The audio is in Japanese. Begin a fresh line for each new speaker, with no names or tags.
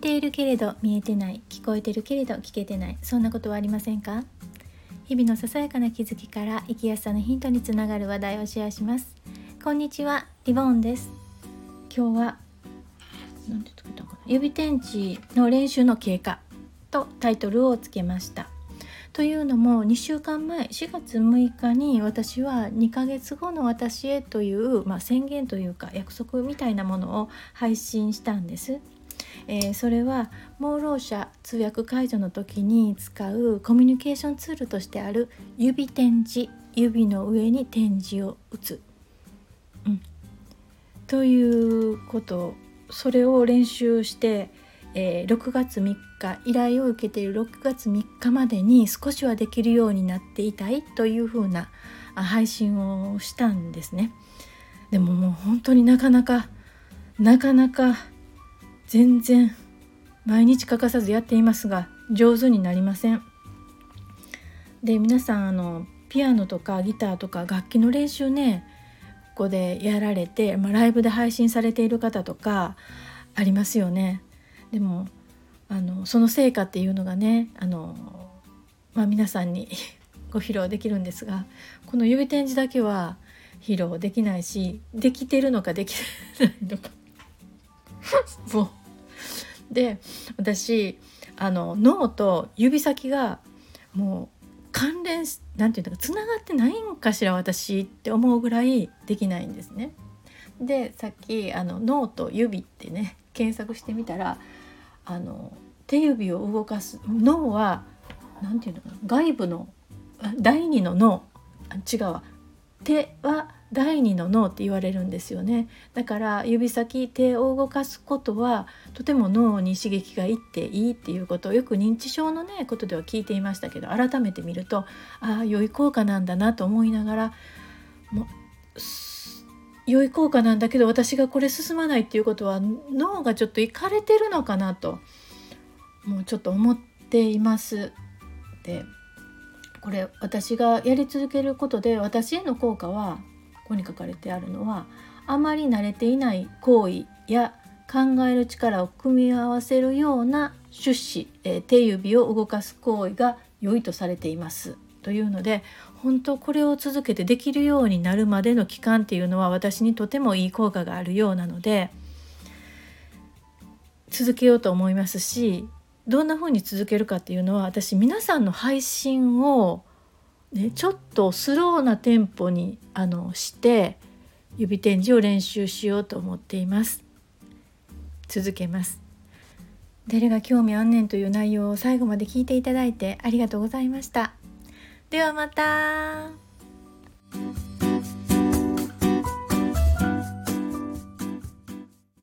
ているけれど見えてない聞こえてるけれど聞けてないそんなことはありませんか？日々のささやかな気づきから生きやすさのヒントにつながる話題をシェアします。こんにちはリボンです。今日はなんて作ったかな？指点字の練習の経過とタイトルをつけました。というのも2週間前4月6日に私は2ヶ月後の私へという、まあ、宣言というか約束みたいなものを配信したんです。えー、それは盲ろう者通訳解除の時に使うコミュニケーションツールとしてある指点字指の上に点字を打つ、うん、ということ。それを練習してえー、6月3日依頼を受けている6月3日までに少しはできるようになっていたいというふうな配信をしたんですね。でももう本当になかなかなかなか全然毎日欠かさずやっていますが上手になりません。で皆さんあのピアノとかギターとか楽器の練習ねここでやられて、まあ、ライブで配信されている方とかありますよね。でもあのその成果っていうのがねあの、まあ、皆さんに ご披露できるんですがこの指点字だけは披露できないしできてるのかできてないのか もうで私あの脳と指先がもう関連なんていうのかつながってないんかしら私って思うぐらいできないんですね。でさっきあの脳と指ってね検索してみたらあの手指を動かす脳は何て言うのかな外部の第二の脳違うわ手は第二の脳って言われるんですよねだから指先手を動かすことはとても脳に刺激がいっていいっていうことをよく認知症のねことでは聞いていましたけど改めて見るとああ良い効果なんだなと思いながらも良い効果なんだけど私がこれ進まないっていうことは脳がちょっといかれてるのかなともうちょっと思っています。でこれ私がやり続けることで私への効果はここに書かれてあるのはあまり慣れていない行為や考える力を組み合わせるような出資、えー、手指を動かす行為が良いとされています。というので本当これを続けてできるようになるまでの期間っていうのは私にとてもいい効果があるようなので続けようと思いますしどんな風に続けるかっていうのは私皆さんの配信を、ね、ちょっとスローなテンポにあのして指点字を練習しようと思っています。続けます。誰が興味あんねんという内容を最後まで聞いていただいてありがとうございました。ではまた